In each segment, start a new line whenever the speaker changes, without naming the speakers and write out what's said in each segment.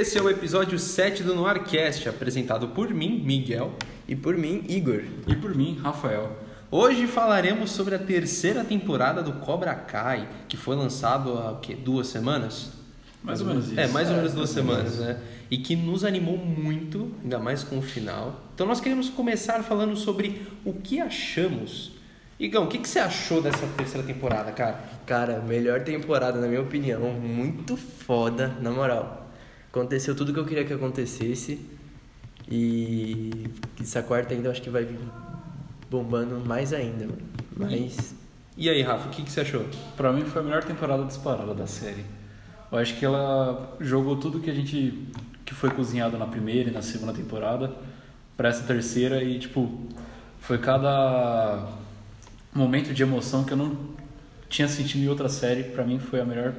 Esse é o episódio 7 do Noircast, apresentado por mim, Miguel.
E por mim, Igor.
E por mim, Rafael.
Hoje falaremos sobre a terceira temporada do Cobra Kai, que foi lançado há o quê? duas semanas?
Mais ou menos isso.
É, mais ou menos duas semanas, né? E que nos animou muito, ainda mais com o final. Então nós queremos começar falando sobre o que achamos. Igão, o que, que você achou dessa terceira temporada, cara?
Cara, melhor temporada, na minha opinião. Muito foda, na moral. Aconteceu tudo que eu queria que acontecesse. E essa quarta ainda eu acho que vai vir bombando mais ainda, mano. Mas.
E aí, Rafa, o que, que você achou?
Pra mim foi a melhor temporada disparada da série. Eu acho que ela jogou tudo que a gente que foi cozinhado na primeira e na segunda temporada pra essa terceira e tipo foi cada momento de emoção que eu não tinha sentido em outra série. Pra mim foi a melhor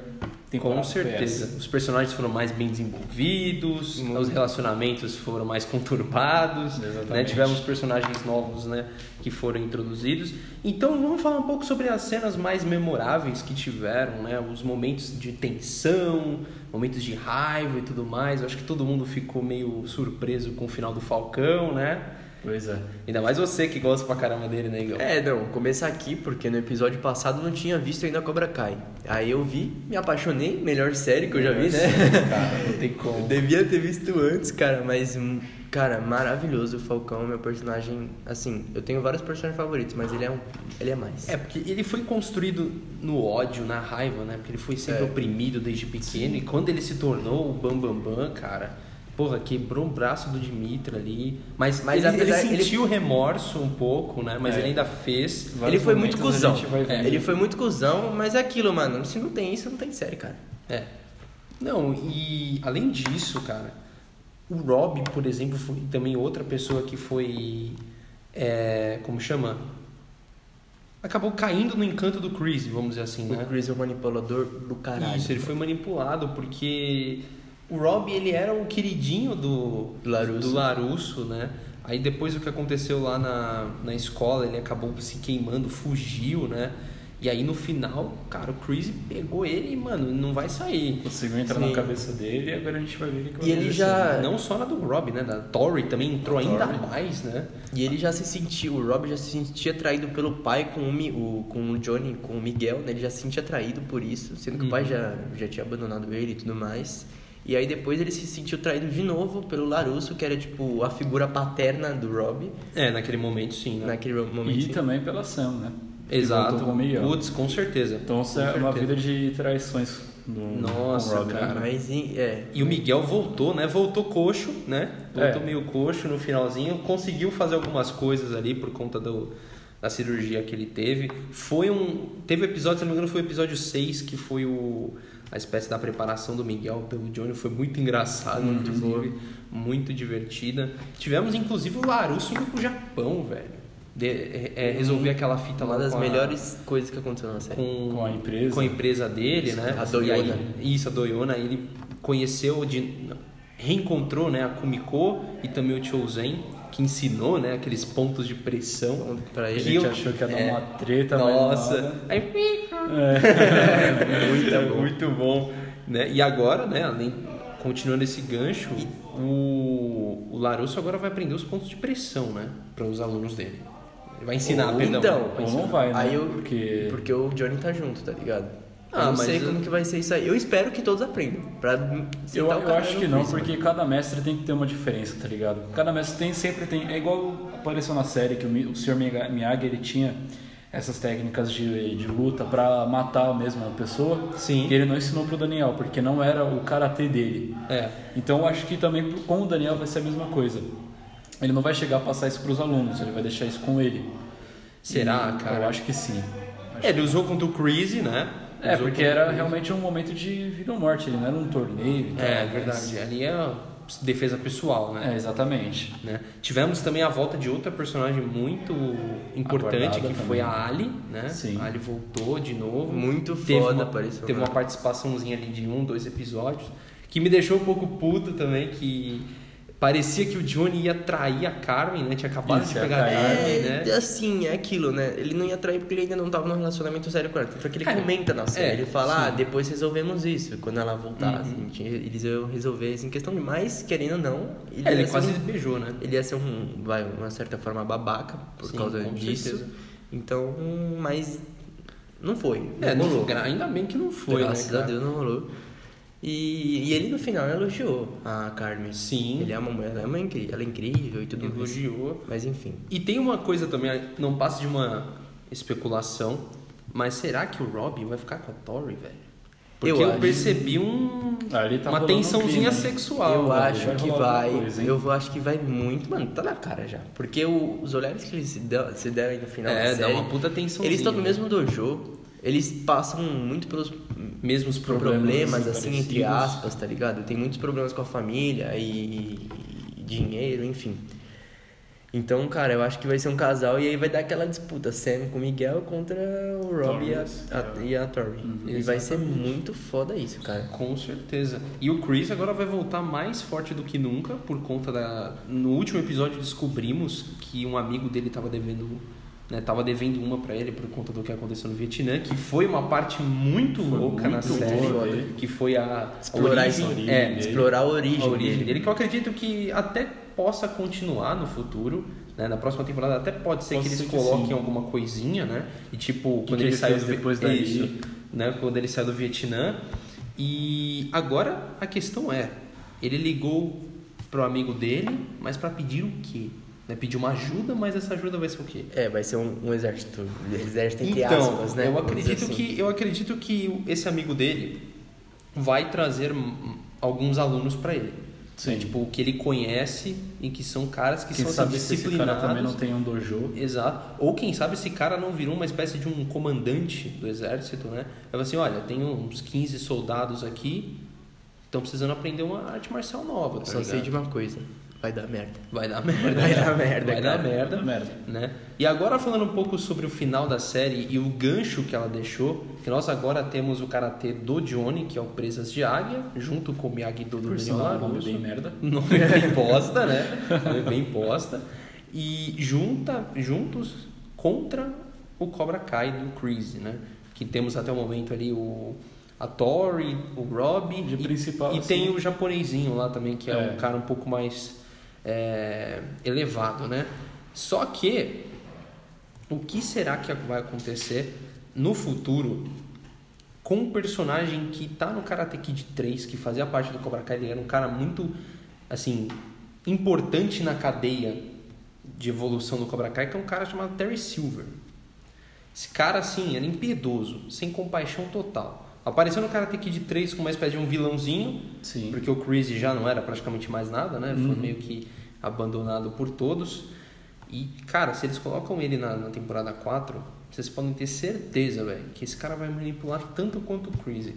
temporada.
Com certeza. Os personagens foram mais bem desenvolvidos, os relacionamentos foram mais conturbados, né? Tivemos personagens novos né, que foram introduzidos. Então vamos falar um pouco sobre as cenas mais memoráveis que tiveram, né? os momentos de tensão, momentos de raiva e tudo mais. Eu acho que todo mundo ficou meio surpreso com o final do Falcão, né?
Pois é.
Ainda mais você que gosta pra caramba dele, né, Igor?
É, não, começar aqui porque no episódio passado não tinha visto ainda Cobra Kai. Aí eu vi, me apaixonei, melhor série que eu já vi, né?
Cara, não tem como.
Eu devia ter visto antes, cara, mas, cara, maravilhoso o Falcão, meu personagem. Assim, eu tenho vários personagens favoritos, mas ele é um. Ele é mais.
É, porque ele foi construído no ódio, na raiva, né? Porque ele foi sempre
É.
oprimido desde pequeno. E quando ele se tornou o Bambambam, Bam Bam, cara, porra, quebrou o braço do Dimitri ali. Mas,
Mas
ele, ele
apesar- ele-
sentiu remorso um pouco, né? Mas
É.
ele ainda fez.
Ele
Vários
foi muito cuzão.
vendo.
Ele foi muito cuzão, mas é aquilo, mano. Se não tem isso, não tem série, cara.
É. Não, e além disso, cara, o Rob, por exemplo, foi também outra pessoa que foi. É, como chama? Acabou caindo no encanto do Chris, vamos dizer assim, né?
O Chris é o manipulador do caralho.
Isso, ele foi manipulado porque o Rob ele era o queridinho do
Do Larusso.
do Larusso, né? Aí depois o que aconteceu lá na, na escola, ele acabou se queimando, fugiu, né? E aí no final, cara, o Chris pegou ele e, mano, não vai sair.
Conseguiu entrar
Sim.
na cabeça dele e agora a gente vai ver o que, vai
E ele já-
Não só na do Rob, né? Da Tori também entrou
Da
ainda
Tori.
mais, né?
E ele já se sentiu, o Rob já se sentia traído pelo pai com o- com o Johnny, com o Miguel, né? Ele já se sentia traído por isso, sendo que o pai
Uhum.
já, já tinha abandonado ele e tudo mais. E aí depois ele se sentiu traído de novo pelo Larusso, que era tipo a figura paterna do Rob,
É, naquele momento sim, né?
naquele momento.
E também pela Sam, né? Que
Exato.
com o Miguel.
Putz, com certeza.
Então isso
Com
é uma
certeza.
vida de traições do
Nossa,
né?
cara.
Mas em- é,
E o Miguel voltou, né? Voltou coxo, né? Voltou
É.
meio coxo no finalzinho. Conseguiu fazer algumas coisas ali por conta do, da cirurgia que ele teve. Foi um. Teve um episódio, se não me engano, foi o episódio 6, que foi o. A espécie da preparação do Miguel pelo Johnny. Foi muito engraçado,
Muito
inclusive. Muito divertida. Tivemos, inclusive, o Larusso indo pro Japão, velho. De, é, é, resolver aquela fita lá
uma das
com a-
melhores coisas que aconteceu na série.
com,
Com a empresa.
com a empresa dele, né?
A Doiona.
E aí- isso, a Doiona. Aí ele conheceu, de, reencontrou né, a Kumiko e também o Chozen, que ensinou né, aqueles pontos de pressão.
Pra
A
ele.
gente
eu-
achou que ia dar
é.
uma treta,
Nossa! Aí,
É.
muito, bom. muito bom. Né? E agora, né, além, continuando esse gancho, o, o Larusso agora vai aprender os pontos de pressão né, para os alunos dele. Ele vai ensinar,
Ou
perdão.
então,
vai
Ou
ensinar.
não vai, né?
Aí eu,
Porque...
porque o Johnny tá junto, tá ligado?
Ah,
eu não
mas
sei
eu-
como que vai ser isso aí. Eu espero que todos aprendam. Pra
Eu, eu acho
no
que não, porque cada mestre tem que ter uma diferença, tá ligado? Cada mestre tem, sempre tem. É igual apareceu na série que o, o Sr. Miyagi ele tinha essas técnicas de, de luta pra matar mesmo a pessoa.
Sim.
Que ele não ensinou pro Daniel, porque não era o karatê dele.
É.
Então eu acho que também com o Daniel vai ser a mesma coisa. Ele não vai chegar a passar isso pros alunos, ele vai deixar isso com ele.
Será,
E
cara?
Eu acho que sim. Acho
É, ele usou contra o Crazy, né?
É,
Usou
porque era realmente um momento de vida ou morte, ele não era um torneio. e tal,
É,
mas-
verdade. Ali é defesa pessoal, né?
É, exatamente.
Né? Tivemos também a volta de outra personagem muito importante,
Aguardada
que foi
também.
a Ali, né?
Sim.
A Ali voltou de novo.
Muito
teve
foda
uma,
apareceu
Teve uma participaçãozinha ali de um, dois episódios, que me deixou um pouco puto também, que Parecia que o Johnny ia trair a Carmen, né? Tinha acabado
Isso,
de pegar a. Carmen,
É,
né?
assim, é aquilo, né? Ele não ia trair porque ele ainda não tava num relacionamento sério com ela. Ele
É,
comenta na série,
é,
ele fala,
sim.
ah, depois resolvemos isso. Quando ela voltasse,
Uhum.
gente, eles iam resolver isso em questão de mais, querendo ou não.
É, ele
ia ser
quase
um-
beijou, né?
ele ia ser um, vai, uma certa forma babaca por
Sim,
causa disso.
certeza.
Então, mas não foi.
É,
não
não,
rolou.
ainda bem que não foi,
Graças
né?
a? Deus não rolou. E, e ele no final elogiou a Carmen.
Sim.
Ele é uma mulher, ela é, uma incri- ela é incrível e tudo mais.
Elogiou.
Mas enfim.
E tem uma coisa também, não passa de uma especulação, mas será que o Robbie vai ficar com a Tori, velho? Porque eu,
Eu
percebi um,
Ali tá
uma
um
tensãozinha
hein?
sexual.
eu
velho.
acho
vai
que vai.
coisa,
eu acho que vai muito. Mano, tá na cara já. Porque o- os olhares que eles se dão, se deram aí no final
É,
da
dá
série.
uma puta tensãozinha.
Eles estão no mesmo dojo. Eles passam muito pelos
Mesmos
problemas,
problemas.
assim,
parecidos.
entre aspas, tá ligado? Tem muitos problemas com a família e, e dinheiro, enfim. Então, cara, eu acho que vai ser um casal e aí vai dar aquela disputa, Sam com o Miguel contra o Rob e a, a- e a Tori. e vai ser muito foda isso, cara.
Com certeza. E o Chris agora vai voltar mais forte do que nunca por conta da. No último episódio descobrimos que um amigo dele tava devendo. Né, tava devendo uma pra ele por conta do que aconteceu no Vietnã, que foi uma parte muito
Foi
louca na
muito
série,
boa,
que foi a
Explorar,
a origem,
origem
é,
dele.
explorar a origem,
a origem
dele.
dele, que eu acredito que até possa continuar no futuro, né? Na próxima temporada até pode ser
Pode
que eles
ser que
coloquem
sim.
alguma coisinha, né? E tipo, quando
que
ele,
ele
saiu do
depois daí?
Isso, né? Quando ele saiu do Vietnã. E agora a questão é, ele ligou pro amigo dele, mas pra pedir o quê? Né? Pedir uma ajuda, mas essa ajuda vai ser o quê?
É, vai ser um, um exército. Exército entre
então,
aspas, né?
eu acredito
assim.
que eu acredito que esse amigo dele vai trazer alguns alunos pra ele.
Sim.
Né? Tipo, que ele conhece e que são caras que
Quem
são
sabe se esse cara
disciplinados.
também não tem um dojo.
Exato. Ou quem sabe esse cara não virou uma espécie de um comandante do exército, né? Ela assim, olha, tem uns 15 soldados aqui, estão precisando aprender uma arte marcial nova, tá
Só
ligado?
sei de uma coisa. Vai dar merda.
Vai dar merda.
Vai dar merda,
Vai
cara.
dar merda.
Vai dar merda.
Né? E agora falando um pouco sobre o final da série e o gancho que ela deixou, que nós agora temos o karatê do Johnny, que é o Presas de Águia, junto com o Miyagi-Do do
Por
Daniel Larusso.
bem merda.
Nome bem posta, né? Nome bem posta. E junta, juntos contra o Cobra Kai do Chris, né? Que temos até o momento ali o a Tori, o Robbie
De
e,
principal,
e
assim.
tem o japonesinho lá também, que é,
É.
um cara um pouco mais é, elevado, né? Só que o que será que vai acontecer no futuro com um personagem que tá no Karate Kid 3, que fazia parte do Cobra Kai, ele era um cara muito, assim, importante na cadeia de evolução do Cobra Kai, que é um cara chamado Terry Silver. Esse cara, assim, era impiedoso, sem compaixão total. Apareceu no Karate Kid 3 com uma espécie de um vilãozinho,
Sim.
porque o Chris já não era praticamente mais nada, né? Foi
Uhum.
meio que abandonado por todos. E, cara, se eles colocam ele na, na temporada 4, vocês podem ter certeza, velho, que esse cara vai manipular tanto quanto o Chris.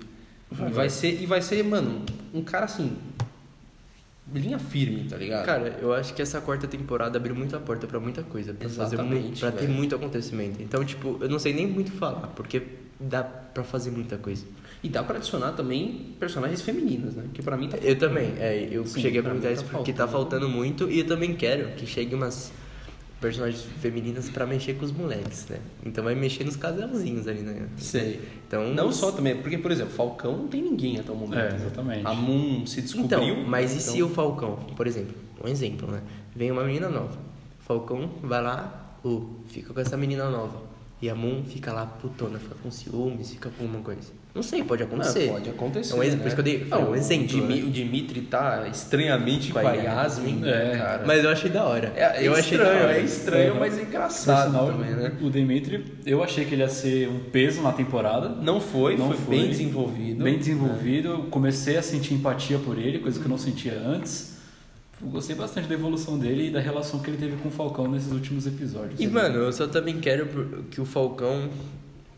Vai,
e, vai ser, e vai ser, mano, um cara assim. Linha firme, tá ligado?
Cara, eu acho que essa quarta temporada abriu muita porta pra muita coisa, pra fazer
Exatamente,
muito, pra ter muito acontecimento. Então, tipo, eu não sei nem muito falar, porque dá pra fazer muita coisa.
E dá pra adicionar também personagens femininas, né? Que pra mim tá
Eu também, é, eu
Sim,
cheguei a
pra mim
comentar
tá
isso porque tá faltando muito e eu também quero que chegue umas personagens femininas pra mexer com os moleques, né? Então vai mexer nos casalzinhos ali, né?
Sei.
Então,
Não só também, porque, por exemplo, Falcão não tem ninguém até o momento.
É,
né?
exatamente.
A Moon se descobriu.
Então, mas e
então-
se o Falcão, por exemplo, um exemplo, né? Vem uma menina nova. Falcão vai lá, ô, fica com essa menina nova. E a Moon fica lá putona, fica com ciúmes, fica com alguma coisa. Não sei, pode acontecer.
Ah, pode acontecer.
É um exemplo,
né?
por isso que eu dei- um
o
exemplo,
Dimi-
né?
O Dimitri tá estranhamente com a Yasmin, né,
É.
cara.
Mas eu achei da hora.
é, é
eu achei
estranho,
hora.
é estranho,
Uhum.
mas
Por
engraçado
sinal,
também, né?
o Demetri, eu achei que ele ia ser um peso na temporada.
Não foi,
Não
foi,
foi.
bem desenvolvido.
Bem desenvolvido. Eu comecei a sentir empatia por ele, coisa que eu não sentia antes. Eu Gostei bastante da evolução dele e da relação que ele teve com o Falcão nesses últimos episódios.
E, mano, eu só também quero que o Falcão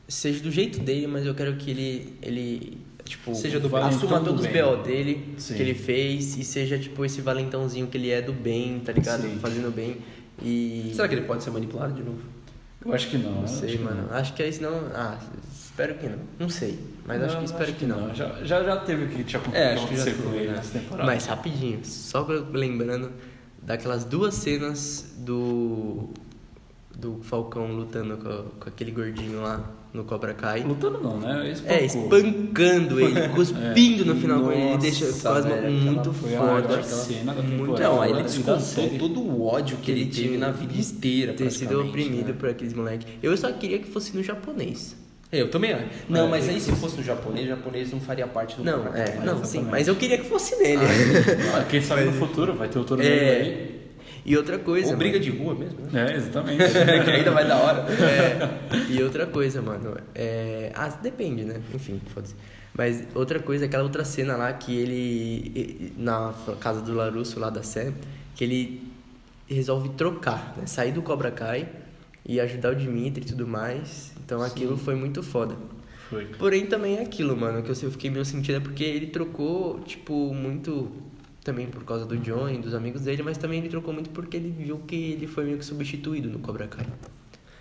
seja do jeito dele, mas eu quero que ele, ele tipo,
Seja do
assuma todos os. BO dele,
Sim.
que ele fez, e seja, tipo, esse valentãozinho que ele é do bem, tá ligado?
Sim.
Fazendo bem. E.
Será que ele pode ser manipulado de novo?
Eu acho que não.
Não sei,
acho que
mano.
não.
Acho que aí senão. Ah, espero que não. Não sei. Mas acho
Não,
que espero que não.
Já, já, já teve o que tinha
É, acho que já
acontecido com
teve,
ele
né?
nessa temporada.
Mas rapidinho, só lembrando daquelas duas cenas do. Do Falcão lutando com, com aquele gordinho lá no Cobra Kai.
Lutando não, né?
É,
Espancou.
espancando ele, cuspindo no final com ele. Ele
Nossa,
deixa Cosma
velho,
muito
aquela
foda.
cena
Muito.
Não, ele descontou todo o ódio que ele teve na vida inteira,
ter sido oprimido
né?
por aqueles moleques. Eu só queria que fosse no japonês.
É, Eu também acho. Não,
É,
mas aí se fosse no japonês, o japonês não faria parte do
Não, é, não,
exatamente.
sim, mas eu queria que fosse nele.
Ah, Quem sabe no futuro vai ter o Toro
É.
aí.
E outra coisa.
Ou briga
mano.
de rua mesmo, né?
É, exatamente.
que ainda vai da hora.
É, e outra coisa, mano. É... Ah, depende, né? Enfim, foda-se. Mas outra coisa, aquela outra cena lá que ele. Na casa do Larusso lá da Sam, que ele resolve trocar, né? Sair do Cobra Kai e ajudar o Dimitri e tudo mais. Então aquilo foi muito foda.
Foi.
Porém, também é aquilo, mano, que eu fiquei meio sentido é porque ele trocou, tipo, muito também por causa do John e dos amigos dele, mas também ele trocou muito porque ele viu que ele foi meio que substituído no Cobra Kai.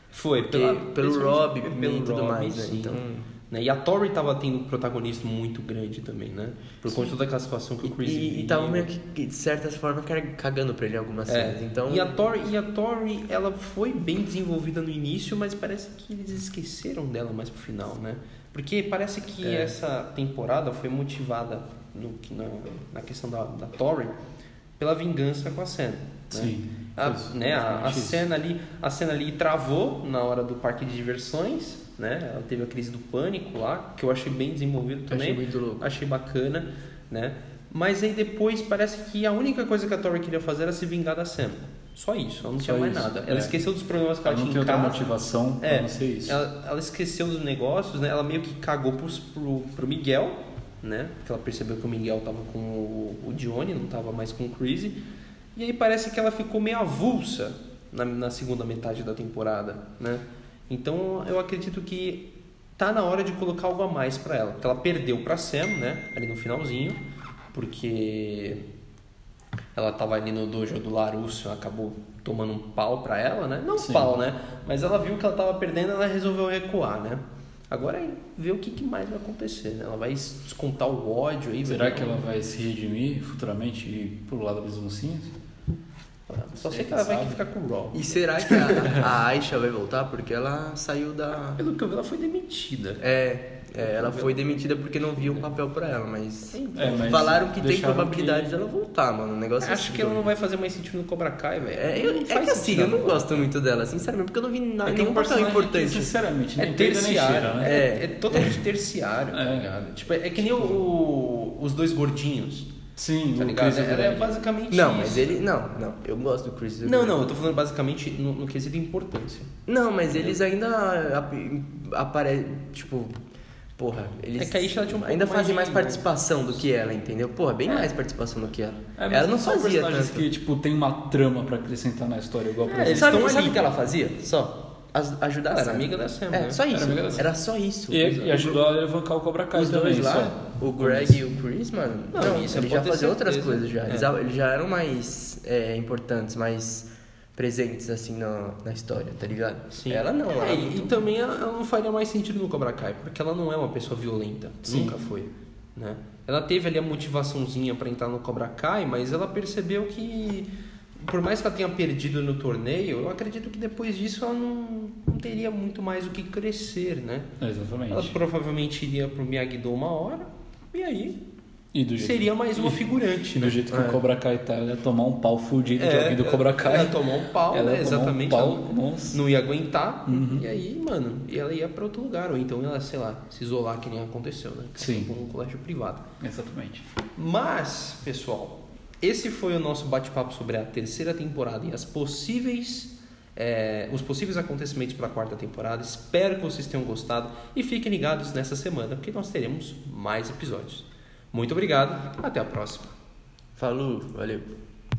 Foi,
Porque
pela,
pelo Rob e tudo
Rob,
mais, né? Então,
Né? E a Tori tava tendo um protagonismo muito grande também, né? Por conta de toda aquela situação que o Chris
e, e
vivia.
tava meio que, de certa forma, ca- cagando pra ele algumas cenas.
É.
Então,
E a Tori, e a Tori, ela foi bem desenvolvida no início, mas parece que eles esqueceram dela mais pro final, né? Porque parece que
É.
essa temporada foi motivada no, na, na questão da, da Tori pela vingança com a Sam. Né?
Sim.
A, né, a, a cena ali, a cena ali travou na hora do parque de diversões, né? Ela teve a crise do pânico lá, que eu achei bem desenvolvido também.
achei muito louco.
Achei bacana, né? Mas aí depois parece que a única coisa que a Tori queria fazer era se vingar da Sam. Só isso, ela não
Só
tinha mais
isso,
nada. Ela
é.
esqueceu dos problemas que ela,
Ela não
tinha
tem
em
outra
casa.
motivação
É,
pra não ser isso.
Ela, ela esqueceu dos negócios, né? Ela meio que cagou pros, pro, pro Miguel, né? Porque ela percebeu que o Miguel tava com o, o Johnny, não tava mais com o Crazy. E aí parece que ela ficou meio avulsa na, na segunda metade da temporada, né? Então eu acredito que tá na hora de colocar algo a mais pra ela. Porque ela perdeu pra Sam, né? Ali no finalzinho. Porque ela tava ali no dojo do Larusso, acabou tomando um pau pra ela, né? Não um pau, né? Mas ela viu que ela tava perdendo, ela resolveu recuar, né? Agora é ver o que, que mais vai acontecer, né? Ela vai descontar o ódio aí.
Será
vai-
que ela vai se redimir futuramente e lado das oncinhas?
Só sei que ela vai ficar com o Raw.
E será que a, a Aisha vai voltar? Porque ela saiu da.
Pelo que eu vi, ela foi demitida.
É, é, ela foi demitida porque não viu o papel pra ela, mas.
É, mas
Falaram que tem probabilidade
que-
dela voltar, mano. O negócio é
Acho
assim,
que ela não vai fazer mais sentido no Cobra Kai, velho.
É, eu, é que assim, eu não gosto muito dela, sinceramente, porque eu não vi na,
É é
nenhum
um
papel
personagem que,
importante.
sinceramente,
É terciário,
né?
É,
É.
é totalmente terciário, tá
É.
ligado? Tipo, é que nem o- os dois gordinhos,
Sim,
tá
o
ligado?
Chris
Ela é
Evans.
basicamente
Não,
isso.
mas ele. Não, não. Eu gosto do Chris.
Não, não, eu tô falando basicamente no, no quesito importância.
Não, mas eles ainda aparecem. Tipo. Porra, eles
É que a Isha, tinha um pouco
ainda
mais
fazem
de-
mais participação do que ela, entendeu? Porra, bem
É.
mais participação do que ela.
É,
ela não
são
fazia
personagens
tanto.
que, tipo, tem uma trama pra acrescentar na história, igual, por
É, eles
sabe sabe o que ela fazia? Só. As- ajudar
Ela
a
era amiga da Sam,
É,
né?
só isso.
Era.
Era só isso.
E, e ajudou a levantar o Cobra Kai
Os
também,
dois lá,
só.
O Greg e o Chris, mano,
Não,
não,
isso
eles já faziam outras coisas já. Eles,
É.
já. eles já eram mais é, importantes, mais presentes, assim, na, na história, tá ligado?
Sim.
Ela não, ela
É,
é
e,
muito-
e também ela ela não faria mais sentido no Cobra Kai, porque ela não é uma pessoa violenta.
Sim.
Nunca foi. Né? Ela teve ali a motivaçãozinha pra entrar no Cobra Kai, mas ela percebeu que, por mais que ela tenha perdido no torneio, eu acredito que depois disso ela não, não teria muito mais o que crescer, né?
Exatamente.
Ela provavelmente iria pro Miyagi-Do uma hora, e aí
E do jeito,
seria mais uma figurante,
e
né?
do jeito que
É.
o Cobra Kai tá, ela ia tomar um pau fudido de alguém do Cobra Kai.
Ela tomou um pau,
Ela
né?
ia tomar um
Exatamente.
pau,
ela não ia aguentar.
Uhum.
E aí, mano, ela ia pra outro lugar. Ou então ela, sei lá, se isolar que nem aconteceu, né?
Sim.
Tipo um colégio privado.
Exatamente.
Mas, pessoal, esse foi o nosso bate-papo sobre a terceira temporada e as possíveis. É, os possíveis acontecimentos para a quarta temporada. Espero que vocês tenham gostado e fiquem ligados nessa semana, porque nós teremos mais episódios. Muito obrigado, até a próxima.
Falou, valeu.